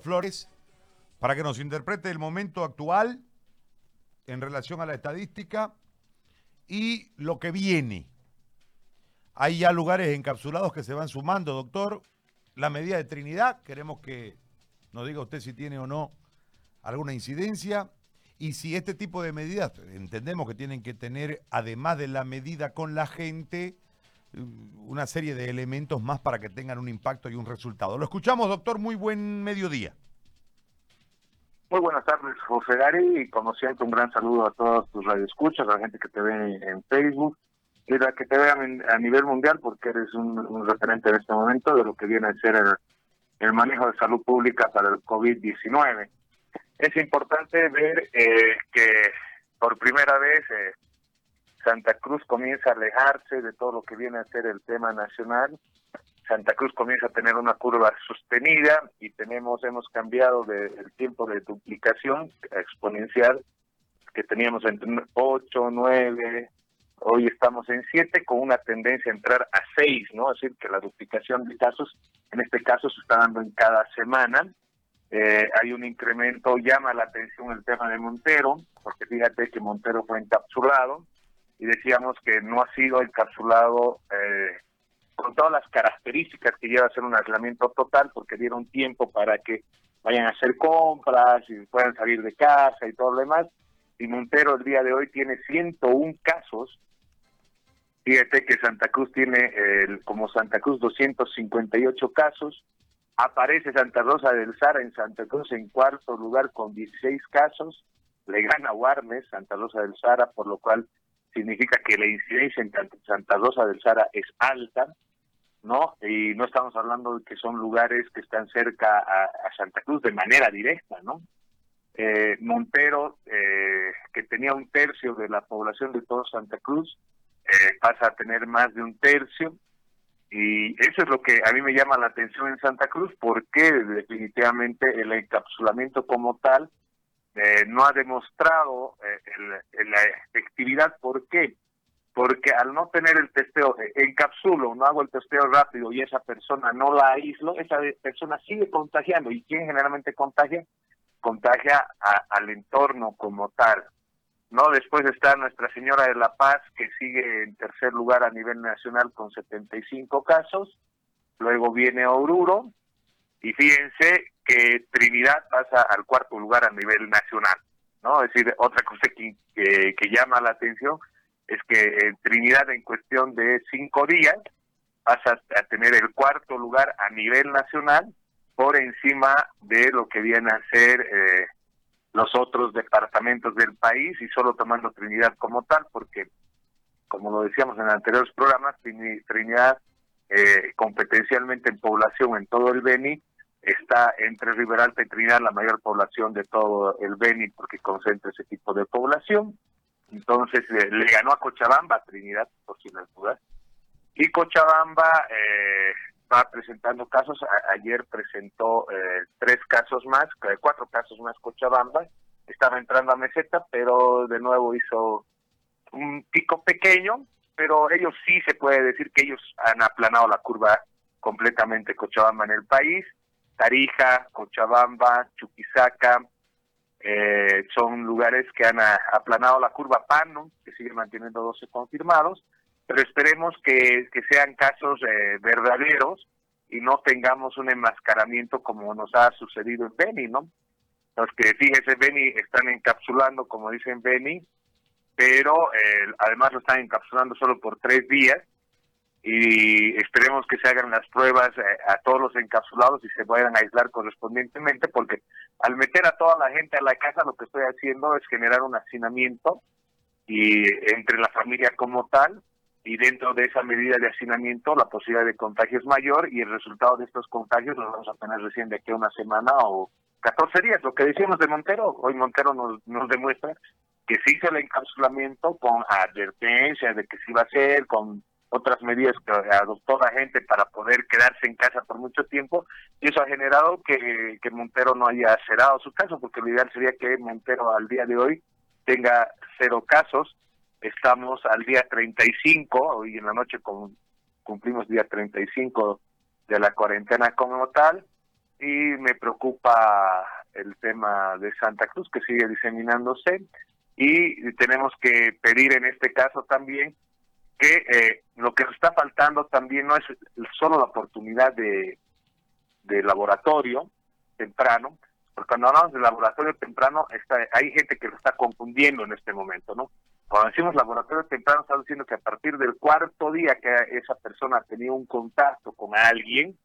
Flores para que nos interprete el momento actual en relación a la estadística y lo que viene. Hay ya lugares encapsulados que se van sumando, doctor. La medida de Trinidad, queremos que nos diga usted si tiene o no alguna incidencia y si este tipo de medidas, entendemos que tienen que tener, además de la medida con la gente, una serie de elementos más para que tengan un impacto y un resultado. Lo escuchamos, doctor. Muy buen mediodía. Muy buenas tardes, José Gary, y como siempre un gran saludo a todos tus radioescuchas, a la gente que te ve en Facebook y la que te vean a nivel mundial, porque eres un, referente en este momento de lo que viene a ser el, manejo de salud pública para el COVID-19. Es importante ver eh, que por primera vez eh, Santa Cruz comienza a alejarse de todo lo que viene a ser el tema nacional. Santa Cruz comienza a tener una curva sostenida y tenemos hemos cambiado del tiempo de duplicación exponencial que teníamos entre 8, 9, hoy estamos en 7 con una tendencia a entrar a 6, ¿no? Es decir, que la duplicación de casos en este caso se está dando en cada semana. Eh, hay un incremento, llama la atención el tema de Montero, porque fíjate que Montero fue encapsulado, y decíamos que no ha sido encapsulado eh, con todas las características que lleva a ser un aislamiento total, porque dieron tiempo para que vayan a hacer compras y puedan salir de casa y todo lo demás. Y Montero el día de hoy tiene 101 casos. Fíjate que Santa Cruz tiene el, como Santa Cruz 258 casos. Aparece Santa Rosa del Sara en Santa Cruz en cuarto lugar con 16 casos. Le gana Warnes, Santa Rosa del Sara, por lo cual significa que la incidencia en Santa Rosa del Sara es alta, ¿no? Y no estamos hablando de que son lugares que están cerca a, Santa Cruz de manera directa, ¿no? Eh, Montero, eh, que tenía un tercio de la población de todo Santa Cruz, eh, pasa a tener más de un tercio. Y eso es lo que a mí me llama la atención en Santa Cruz, porque definitivamente el encapsulamiento como tal eh, no ha demostrado eh, la efectividad. ¿Por qué? Porque al no tener el testeo, eh, encapsulo, no hago el testeo rápido y esa persona no la aíslo, esa persona sigue contagiando. ¿Y quién generalmente contagia? Contagia al entorno como tal. ¿no? Después está Nuestra Señora de la Paz, que sigue en tercer lugar a nivel nacional con 75 casos. Luego viene Oruro. Y fíjense que Trinidad pasa al cuarto lugar a nivel nacional, ¿no? Es decir, otra cosa que, que, llama la atención es que Trinidad en cuestión de cinco días pasa a tener el cuarto lugar a nivel nacional por encima de lo que viene a ser eh, los otros departamentos del país y solo tomando Trinidad como tal, porque como lo decíamos en anteriores programas, Trinidad eh, competencialmente en población en todo el Beni está entre Riberalta y Trinidad la mayor población de todo el Beni porque concentra ese tipo de población. Entonces eh, le ganó a Cochabamba, Trinidad, por si las dudas. Y Cochabamba eh, va presentando casos. ayer presentó eh, tres casos más, cuatro casos más Cochabamba. Estaba entrando a meseta, pero de nuevo hizo un pico pequeño, pero ellos sí se puede decir que ellos han aplanado la curva completamente Cochabamba en el país Tarija, Cochabamba, Chuquisaca, eh, son lugares que han aplanado la curva Pano, que sigue manteniendo 12 confirmados, pero esperemos que, sean casos eh, verdaderos y no tengamos un enmascaramiento como nos ha sucedido en Beni, ¿no? Los que, fíjese, Beni están encapsulando, como dicen Beni, pero eh, además lo están encapsulando solo por tres días y esperemos que se hagan las pruebas eh, a todos los encapsulados y se puedan aislar correspondientemente, porque al meter a toda la gente a la casa lo que estoy haciendo es generar un hacinamiento y entre la familia como tal y dentro de esa medida de hacinamiento la posibilidad de contagio es mayor y el resultado de estos contagios lo vamos a tener recién de aquí a una semana o 14 días. Lo que decíamos de Montero, hoy Montero nos, nos demuestra que se hizo el encapsulamiento con advertencia de que se iba a hacer, con otras medidas que adoptó la gente para poder quedarse en casa por mucho tiempo y eso ha generado que, Montero no haya cerrado su caso porque lo ideal sería que Montero al día de hoy tenga cero casos. Estamos al día 35 hoy en la noche con, cumplimos día 35 de la cuarentena como tal y me preocupa el tema de Santa Cruz que sigue diseminándose y tenemos que pedir en este caso también que eh, lo que nos está faltando también no es solo la oportunidad de, de laboratorio temprano, porque cuando hablamos de laboratorio temprano está, hay gente que lo está confundiendo en este momento, ¿no? Cuando decimos laboratorio temprano, estamos diciendo que a partir del cuarto día que esa persona ha tenido un contacto con alguien,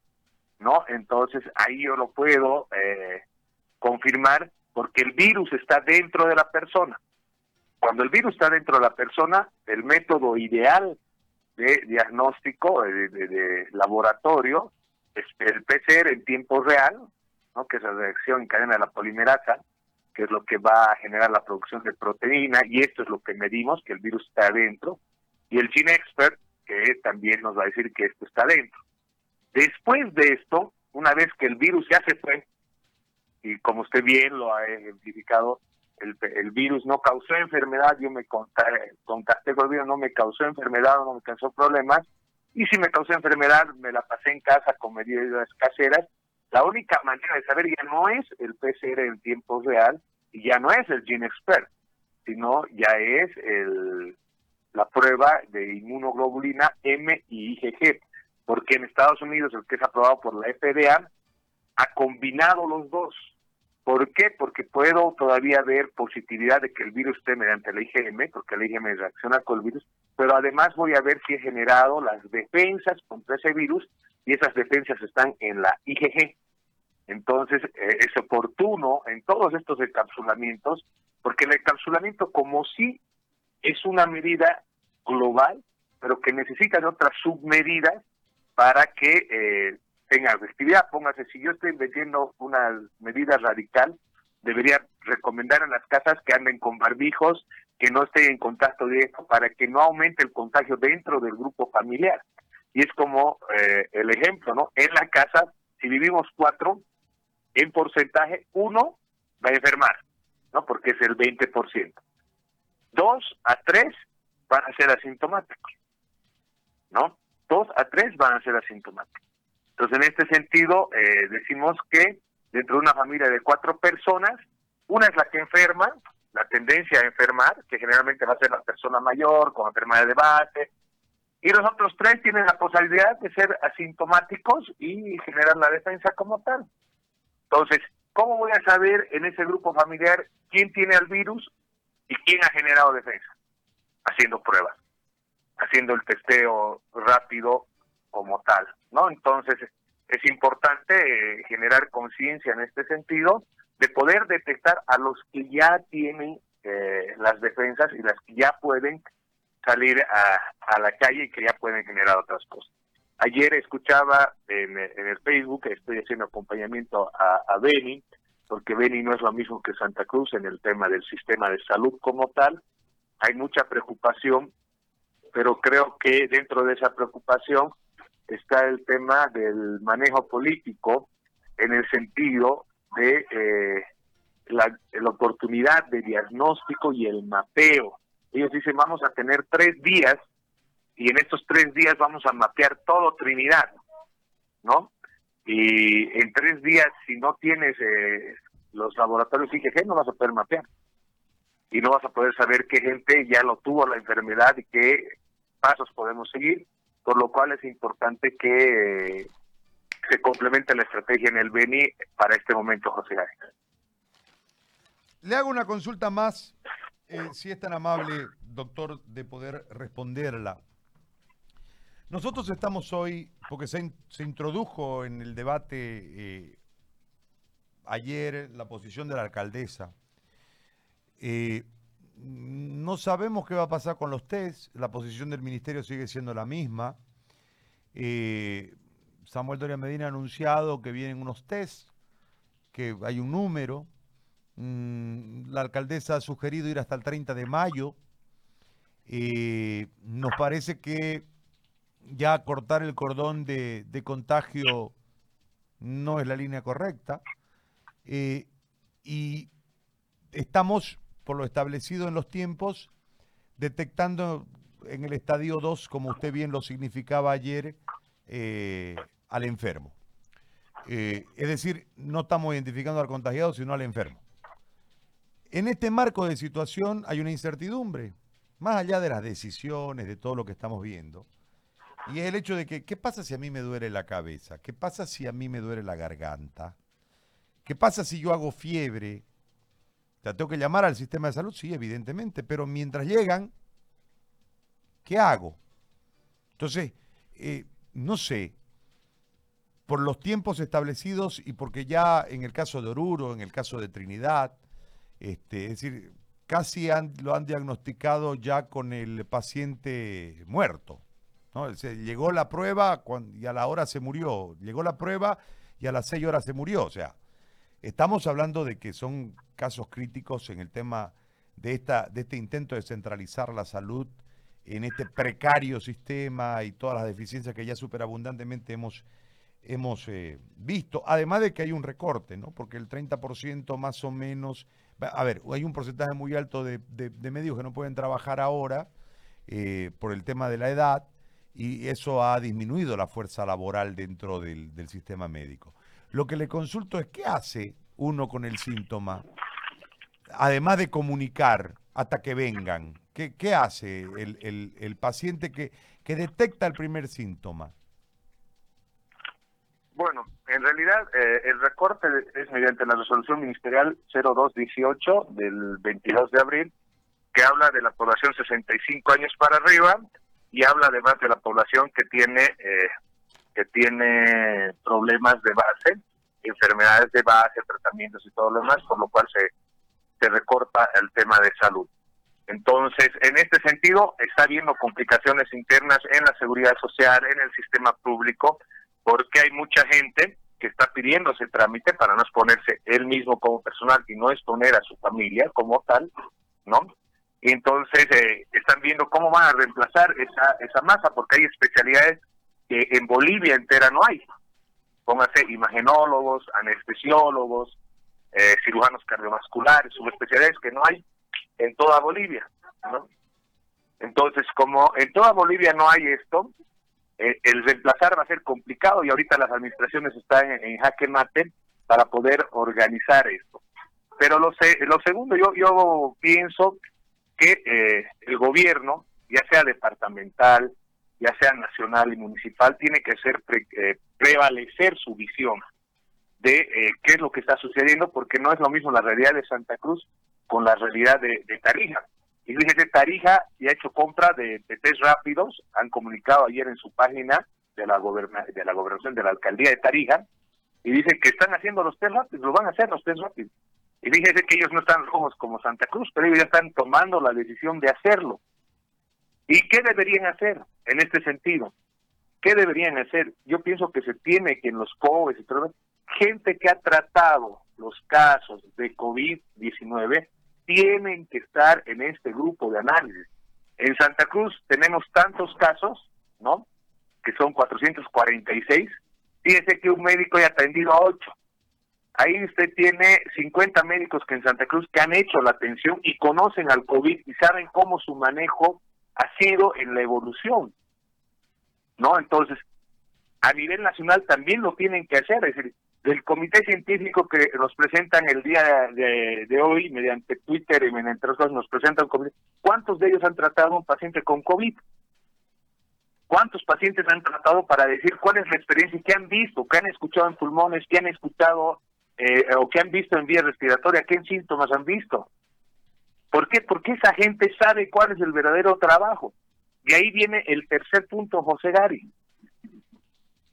¿no? Entonces ahí yo lo puedo eh, confirmar porque el virus está dentro de la persona. Cuando el virus está dentro de la persona, el método ideal de diagnóstico, de, laboratorio, es el PCR en tiempo real, que es la reacción en cadena de la polimerasa, que es lo que va a generar la producción de proteína, y esto es lo que medimos, que el virus está adentro, y el Gene Expert, que también nos va a decir que esto está adentro. Después de esto, una vez que el virus ya se fue, y como usted bien lo ha identificado, el, el virus no causó enfermedad, yo me contacté con el virus, no me causó enfermedad, no me causó problemas, y si me causó enfermedad, me la pasé en casa con medidas caseras, la única manera de saber ya no es el PCR en tiempo real y ya no es el Gene Expert, sino ya es el, la prueba de inmunoglobulina M y IgG, porque en Estados Unidos el que es aprobado por la FDA ha combinado los dos. ¿Por qué? Porque puedo todavía ver positividad de que el virus esté mediante la IgM, porque la IgM reacciona con el virus, pero además voy a ver si he generado las defensas contra ese virus y esas defensas están en la IgG. Entonces, eh, es oportuno en todos estos encapsulamientos, porque el encapsulamiento como sí es una medida global, pero que necesita de otras submedidas para que eh, tenga efectividad. Póngase, si yo estoy metiendo una medida radical, debería recomendar a las casas que anden con barbijos, que no estén en contacto directo, para que no aumente el contagio dentro del grupo familiar. Y es como eh, el ejemplo, ¿no? En la casa, si vivimos cuatro, en porcentaje, uno va a enfermar, ¿no? Porque es el 20%. Dos a tres van a ser asintomáticos, ¿no? Dos a tres van a ser asintomáticos. Entonces, en este sentido, eh, decimos que dentro de una familia de cuatro personas, una es la que enferma, la tendencia a enfermar, que generalmente va a ser la persona mayor, con enfermedad de base, y los otros tres tienen la posibilidad de ser asintomáticos y generar la defensa como tal. Entonces, ¿cómo voy a saber en ese grupo familiar quién tiene el virus y quién ha generado defensa? Haciendo pruebas, haciendo el testeo rápido como tal, ¿no? Entonces, es importante eh, generar conciencia en este sentido de poder detectar a los que ya tienen eh, las defensas y las que ya pueden salir a, la calle y que ya pueden generar otras cosas. Ayer escuchaba en, el Facebook, estoy haciendo acompañamiento a, a Beni, porque Beni no es lo mismo que Santa Cruz en el tema del sistema de salud como tal. Hay mucha preocupación, pero creo que dentro de esa preocupación está el tema del manejo político en el sentido de eh, la, la oportunidad de diagnóstico y el mapeo ellos dicen, vamos a tener tres días y en estos tres días vamos a mapear todo Trinidad, ¿no? Y en tres días, si no tienes eh, los laboratorios IgG, no vas a poder mapear. Y no vas a poder saber qué gente ya lo tuvo la enfermedad y qué pasos podemos seguir, por lo cual es importante que se complemente la estrategia en el BENI para este momento, José Le hago una consulta más eh, si es tan amable, doctor, de poder responderla. Nosotros estamos hoy, porque se, introdujo en el debate eh, ayer la posición de la alcaldesa. Eh, no sabemos qué va a pasar con los test, la posición del ministerio sigue siendo la misma. Samuel Doria Medina ha anunciado que vienen unos test, que hay un número, Mm, la alcaldesa ha sugerido ir hasta el 30 de mayo. Eh, nos parece que ya cortar el cordón de, contagio no es la línea correcta. Eh, y estamos, por lo establecido en los tiempos, detectando en el estadio 2, como usted bien lo significaba ayer, eh, al enfermo. Eh, es decir, no estamos identificando al contagiado, sino al enfermo. En este marco de situación hay una incertidumbre, más allá de las decisiones, de todo lo que estamos viendo. Y es el hecho de que, ¿qué pasa si a mí me duele la cabeza? ¿Qué pasa si a mí me duele la garganta? ¿Qué pasa si yo hago fiebre? ¿Te tengo que llamar al sistema de salud? Sí, evidentemente, pero mientras llegan, ¿qué hago? Entonces, eh, no sé, por los tiempos establecidos y porque ya en el caso de Oruro, en el caso de Trinidad, este, es decir, casi lo han diagnosticado ya con el paciente muerto. ¿no? llegó la prueba y a la hora se murió. Llegó la prueba y a las seis horas se murió. O sea, estamos hablando de que son casos críticos en el tema de, esta, de este intento de centralizar la salud en este precario sistema y todas las deficiencias que ya superabundantemente hemos hemos eh, visto, además de que hay un recorte, ¿no? Porque el 30% más o menos, a ver, hay un porcentaje muy alto de, de, medios que no pueden trabajar ahora eh, por el tema de la edad y eso ha disminuido la fuerza laboral dentro del, sistema médico. Lo que le consulto es qué hace uno con el síntoma, además de comunicar hasta que vengan. ¿Qué, qué hace el, el, paciente que, que detecta el primer síntoma? Bueno, en realidad eh, el recorte es mediante la resolución ministerial 0218 del 22 de abril, que habla de la población 65 años para arriba y habla además de la población que tiene eh, que tiene problemas de base, enfermedades de base, tratamientos y todo lo demás, por lo cual se, se recorta el tema de salud. Entonces, en este sentido, está habiendo complicaciones internas en la seguridad social, en el sistema público, porque hay mucha gente que está pidiendo ese trámite para no exponerse él mismo como personal y no exponer a su familia como tal, ¿no? Y entonces eh, están viendo cómo van a reemplazar esa, esa masa, porque hay especialidades que en Bolivia entera no hay. Póngase imagenólogos, anestesiólogos, eh, cirujanos cardiovasculares, subespecialidades que no hay en toda Bolivia, ¿no? Entonces, como en toda Bolivia no hay esto, eh, el reemplazar va a ser complicado y ahorita las administraciones están en, jaque mate para poder organizar esto. Pero lo, lo segundo, yo, yo pienso que eh, el gobierno, ya sea departamental, ya sea nacional y municipal, tiene que hacer eh, prevalecer su visión de qué es lo que está sucediendo, porque no es lo mismo la realidad de Santa Cruz con la realidad de, de Tarija. Y fíjese, Tarija ya ha hecho compra de, test rápidos, han comunicado ayer en su página de la, de la gobernación de la alcaldía de Tarija, y dicen que están haciendo los test rápidos, lo van a hacer los test rápidos. Y fíjese que ellos no están rojos como Santa Cruz, pero ellos ya están tomando la decisión de hacerlo. ¿Y qué deberían hacer en este sentido? ¿Qué deberían hacer? Yo pienso que se tiene que en los pobres y todo, gente que ha tratado los casos de COVID-19 tienen que estar en este grupo de análisis. En Santa Cruz tenemos tantos casos, ¿no? Que son 446. Fíjese que un médico ha atendido a 8. Ahí usted tiene 50 médicos que en Santa Cruz que han hecho la atención y conocen al COVID y saben cómo su manejo ha sido en la evolución. ¿No? Entonces, a nivel nacional también lo tienen que hacer. Es decir, del comité científico que nos presentan el día de, hoy mediante Twitter y mediante otros nos presentan. ¿Cuántos de ellos han tratado a un paciente con COVID? ¿Cuántos pacientes han tratado para decir cuál es la experiencia que han visto, qué han escuchado en pulmones, qué han escuchado eh, o qué han visto en vía respiratoria, qué síntomas han visto? ¿Por qué? Porque esa gente sabe cuál es el verdadero trabajo. Y ahí viene el tercer punto, José Gari.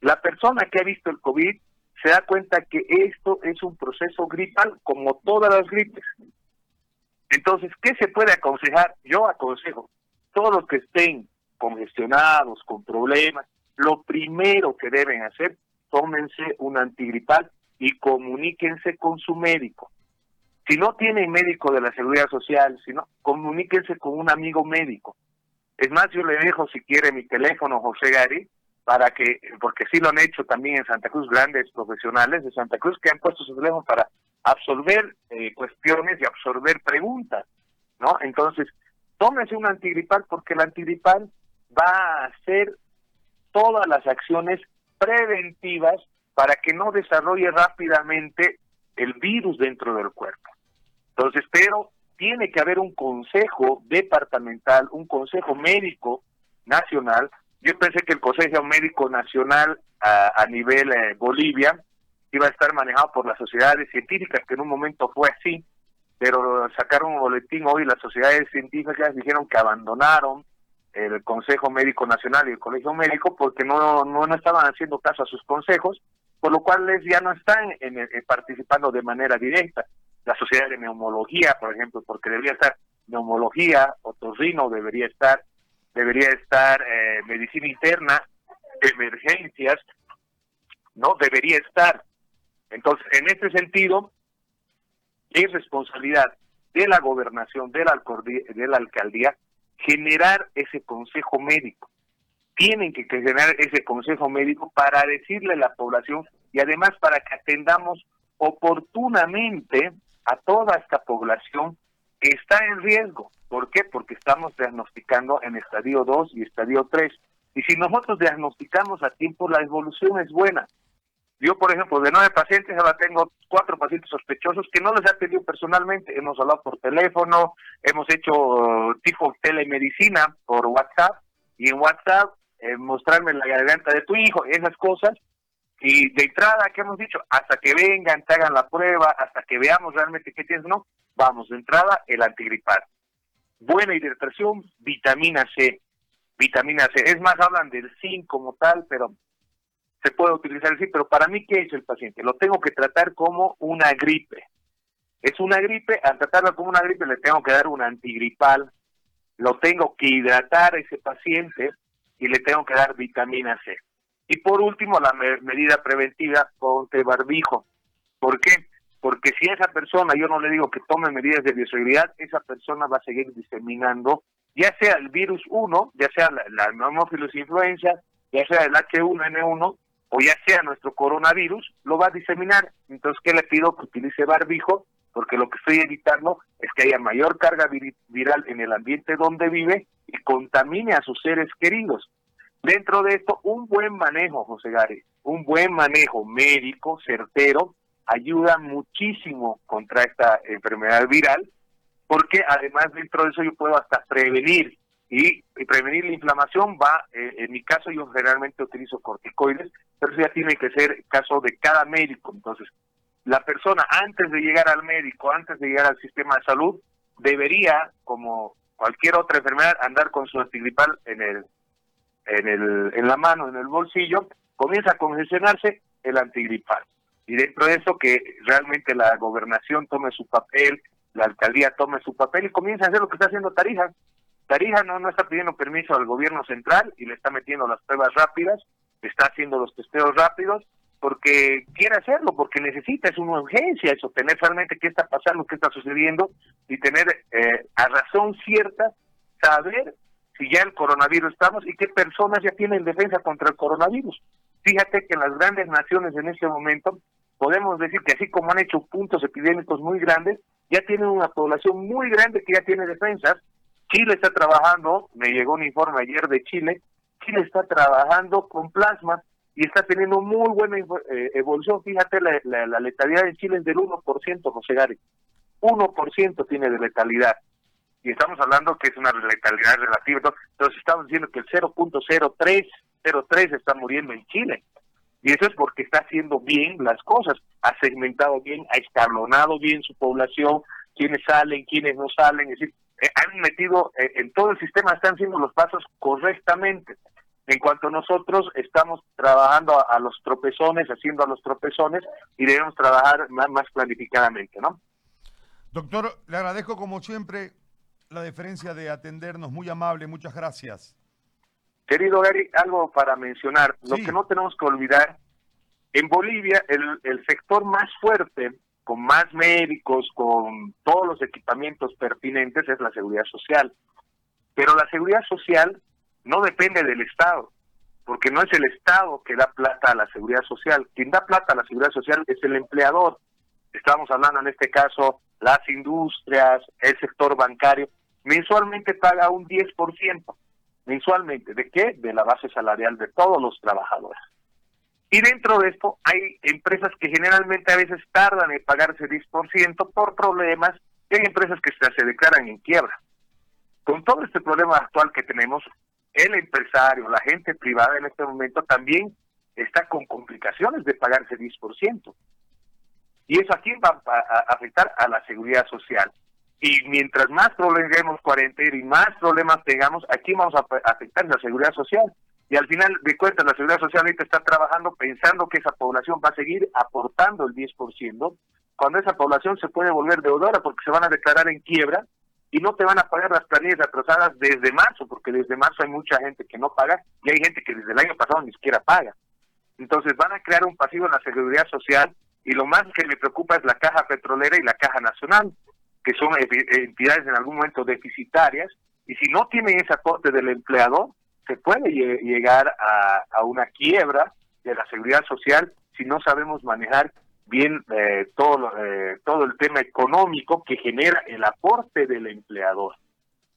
La persona que ha visto el COVID se da cuenta que esto es un proceso gripal como todas las gripes. Entonces, ¿qué se puede aconsejar? Yo aconsejo, todos los que estén congestionados, con problemas, lo primero que deben hacer, tómense un antigripal y comuníquense con su médico. Si no tienen médico de la seguridad social, si no, comuníquense con un amigo médico. Es más, yo le dejo si quiere mi teléfono, José Gary, para que, porque sí lo han hecho también en Santa Cruz grandes profesionales de Santa Cruz que han puesto sus teléfonos para absorber eh, cuestiones y absorber preguntas, ¿no? Entonces, tómese un antigripal porque el antigripal va a hacer todas las acciones preventivas para que no desarrolle rápidamente el virus dentro del cuerpo. Entonces, pero tiene que haber un consejo departamental, un consejo médico nacional. Yo pensé que el Consejo Médico Nacional a, nivel eh, Bolivia iba a estar manejado por las sociedades científicas, que en un momento fue así, pero sacaron un boletín hoy, las sociedades científicas dijeron que abandonaron el Consejo Médico Nacional y el Colegio Médico porque no, no, estaban haciendo caso a sus consejos, por lo cual ya no están en, participando de manera directa. La Sociedad de Neumología, por ejemplo, porque debería estar neumología, otorrino debería estar, debería estar eh, medicina interna, emergencias, no debería estar. Entonces, en este sentido, es responsabilidad de la gobernación, de la, de la alcaldía, generar ese consejo médico. Tienen que generar ese consejo médico para decirle a la población y además para que atendamos oportunamente a toda esta población que está en riesgo. ¿Por qué? Porque estamos diagnosticando en estadio 2 y estadio 3. Y si nosotros diagnosticamos a tiempo, la evolución es buena. Yo, por ejemplo, de nueve pacientes, ahora tengo cuatro pacientes sospechosos que no les he atendido personalmente. Hemos hablado por teléfono, hemos hecho uh, tipo telemedicina por WhatsApp y en WhatsApp eh, mostrarme la garganta de tu hijo, esas cosas. Y de entrada, ¿qué hemos dicho? Hasta que vengan, te hagan la prueba, hasta que veamos realmente qué tienes, no, vamos, de entrada, el antigripal. Buena hidratación, vitamina C. Vitamina C. Es más, hablan del zinc como tal, pero se puede utilizar así, pero para mí, ¿qué es el paciente? Lo tengo que tratar como una gripe. Es una gripe, al tratarlo como una gripe le tengo que dar un antigripal, lo tengo que hidratar a ese paciente y le tengo que dar vitamina C. Y por último, la medida preventiva, ponte barbijo. ¿Por qué? Porque si esa persona, yo no le digo que tome medidas de bioseguridad, esa persona va a seguir diseminando, ya sea el virus 1, ya sea la, la influenza, ya sea el H1N1, o ya sea nuestro coronavirus, lo va a diseminar. Entonces, ¿qué le pido? Que utilice barbijo, porque lo que estoy evitando es que haya mayor carga viral en el ambiente donde vive y contamine a sus seres queridos. Dentro de esto, un buen manejo, José Gárez, un buen manejo médico, certero, ayuda muchísimo contra esta enfermedad viral, porque además dentro de eso yo puedo hasta prevenir y, prevenir la inflamación va, eh, en mi caso yo generalmente utilizo corticoides, pero eso ya tiene que ser caso de cada médico. Entonces, la persona antes de llegar al médico, antes de llegar al sistema de salud, debería, como cualquier otra enfermedad, andar con su antigripal en el, en el, en la mano, en el bolsillo, comienza a congestionarse el antigripal. Y dentro de eso que realmente la gobernación tome su papel, la alcaldía tome su papel y comienza a hacer lo que está haciendo Tarija, Tarija no, no está pidiendo permiso al gobierno central y le está metiendo las pruebas rápidas, está haciendo los testeos rápidos, porque quiere hacerlo, porque necesita, es una urgencia eso, tener realmente qué está pasando, qué está sucediendo y tener eh, a razón cierta, saber si ya el coronavirus estamos y qué personas ya tienen defensa contra el coronavirus. Fíjate que en las grandes naciones en este momento podemos decir que así como han hecho puntos epidémicos muy grandes, ya tienen una población muy grande que ya tiene defensas Chile está trabajando, me llegó un informe ayer de Chile, Chile está trabajando con plasma y está teniendo muy buena eh, evolución. Fíjate, la, letalidad en Chile es del 1%, José Gary. 1% tiene de letalidad. Y estamos hablando que es una letalidad relativa. Entonces, estamos diciendo que el 0.0303 está muriendo en Chile. Y eso es porque está haciendo bien las cosas. Ha segmentado bien, ha escalonado bien su población, quiénes salen, quiénes no salen. Es decir, eh, han metido eh, en todo el sistema, están haciendo los pasos correctamente. En cuanto nosotros estamos trabajando a, los tropezones, haciendo a los tropezones, y debemos trabajar más, más planificadamente, ¿no? Doctor, le agradezco como siempre la deferencia de atendernos, muy amable, muchas gracias. Querido Gary, algo para mencionar, lo que no tenemos que olvidar, en Bolivia el, el sector más fuerte con más médicos, con todos los equipamientos pertinentes, es la seguridad social. Pero la seguridad social no depende del Estado, porque no es el Estado que da plata a la seguridad social. Quien da plata a la seguridad social es el empleador. Estamos hablando en este caso las industrias, el sector bancario. Mensualmente paga un 10%. Mensualmente. ¿De qué? De la base salarial de todos los trabajadores. Y dentro de esto hay empresas que generalmente a veces tardan en pagar ese 10% por problemas, y hay empresas que se declaran en quiebra. Con todo este problema actual que tenemos, el empresario, la gente privada en este momento también está con complicaciones de pagar ese 10%. Y eso aquí va a afectar a la seguridad social. Y mientras más prolonguemos cuarentena y más problemas tengamos, aquí vamos a afectar la seguridad social. Y al final de cuentas, la seguridad social ahorita está trabajando pensando que esa población va a seguir aportando el 10%, cuando esa población se puede volver deudora porque se van a declarar en quiebra y no te van a pagar las planillas atrasadas desde marzo, porque desde marzo hay mucha gente que no paga y hay gente que desde el año pasado ni siquiera paga. Entonces van a crear un pasivo en la seguridad social y lo más que me preocupa es la caja petrolera y la caja nacional, que son entidades en algún momento deficitarias y si no tienen ese aporte del empleador, se puede llegar a, una quiebra de la seguridad social si no sabemos manejar bien eh, todo, eh, todo el tema económico que genera el aporte del empleador.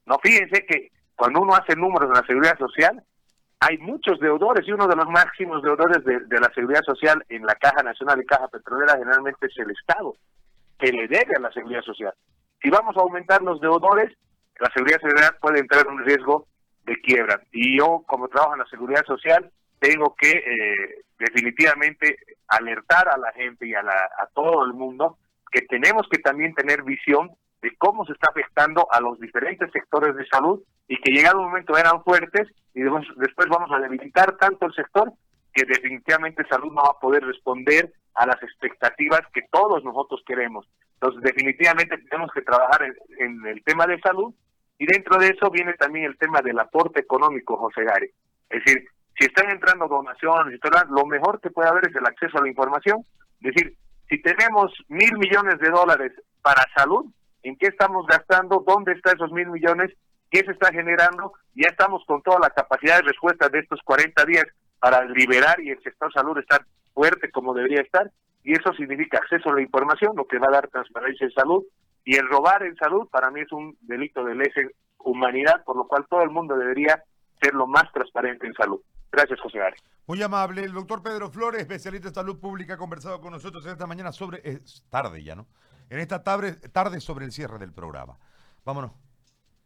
No, fíjense que cuando uno hace números en la seguridad social, hay muchos deudores y uno de los máximos deudores de, la seguridad social en la Caja Nacional y Caja Petrolera generalmente es el Estado, que le debe a la seguridad social. Si vamos a aumentar los deudores, la seguridad social puede entrar en un riesgo de quiebra. Y yo, como trabajo en la seguridad social, tengo que eh, definitivamente alertar a la gente y a, la, a todo el mundo que tenemos que también tener visión de cómo se está afectando a los diferentes sectores de salud y que llegado un momento eran fuertes y después vamos a debilitar tanto el sector que definitivamente salud no va a poder responder a las expectativas que todos nosotros queremos. Entonces definitivamente tenemos que trabajar en, en el tema de salud y dentro de eso viene también el tema del aporte económico, José Gary. Es decir, si están entrando donaciones, lo mejor que puede haber es el acceso a la información. Es decir, si tenemos mil millones de dólares para salud, ¿en qué estamos gastando? ¿Dónde están esos mil millones? ¿Qué se está generando? Ya estamos con toda la capacidad de respuesta de estos 40 días para liberar y el sector salud estar fuerte como debería estar. Y eso significa acceso a la información, lo que va a dar transparencia en salud. Y el robar en salud para mí es un delito de lesa humanidad, por lo cual todo el mundo debería ser lo más transparente en salud. Gracias, José Ari. Muy amable. El doctor Pedro Flores, especialista en salud pública, ha conversado con nosotros esta mañana sobre, es tarde ya, ¿no? En esta tarde, sobre el cierre del programa. Vámonos.